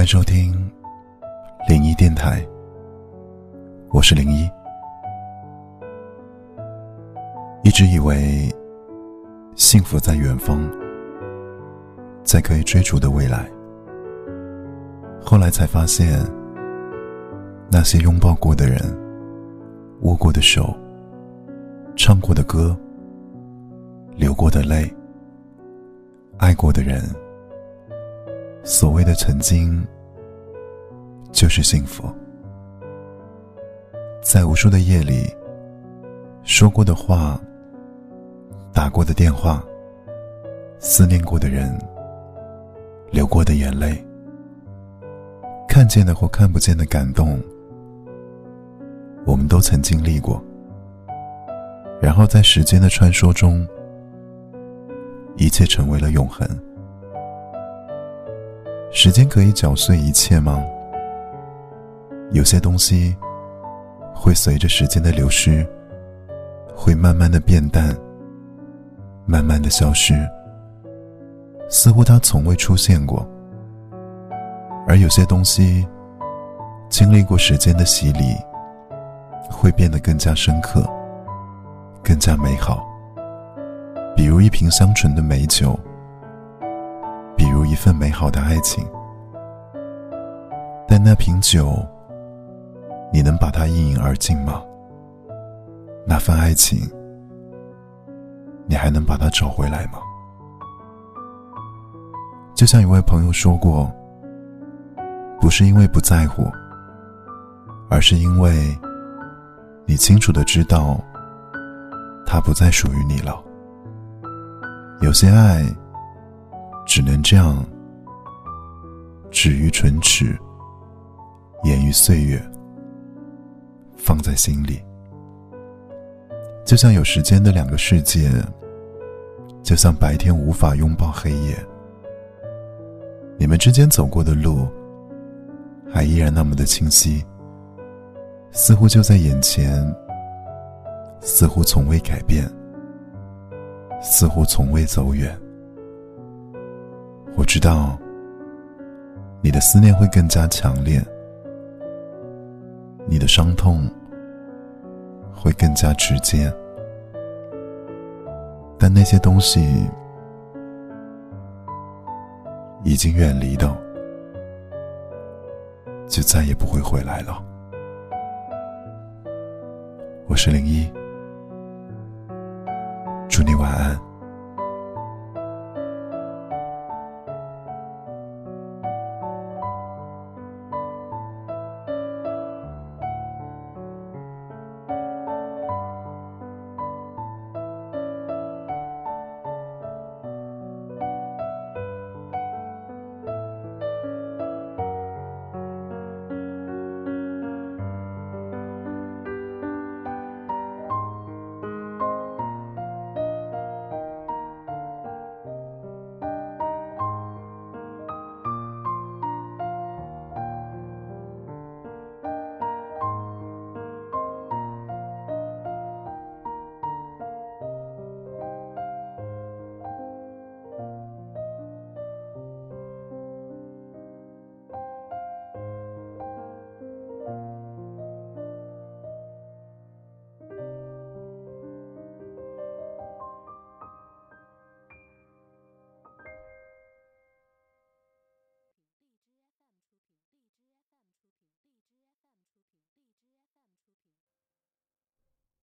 欢迎收听零一电台，我是零一。一直以为幸福在远方，在可以追逐的未来。后来才发现，那些拥抱过的人、握过的手、唱过的歌、流过的泪、爱过的人。所谓的曾经，就是幸福。在无数的夜里，说过的话，打过的电话，思念过的人，流过的眼泪，看见的或看不见的感动，我们都曾经历过。然后在时间的穿梭中，一切成为了永恒。时间可以搅碎一切吗？有些东西会随着时间的流失，会慢慢的变淡，慢慢的消失，似乎它从未出现过。而有些东西经历过时间的洗礼，会变得更加深刻，更加美好。比如一瓶香醇的美酒。一份美好的爱情，但那瓶酒，你能把它一饮而尽吗？那份爱情，你还能把它找回来吗？就像一位朋友说过，不是因为不在乎，而是因为你清楚的知道，它不再属于你了。有些爱。只能这样，止于唇齿，掩于岁月，放在心里。就像有时间的两个世界，就像白天无法拥抱黑夜。你们之间走过的路，还依然那么的清晰，似乎就在眼前，似乎从未改变，似乎从未走远。我知道，你的思念会更加强烈，你的伤痛会更加直接，但那些东西已经远离的，就再也不会回来了。我是零一，祝你晚安。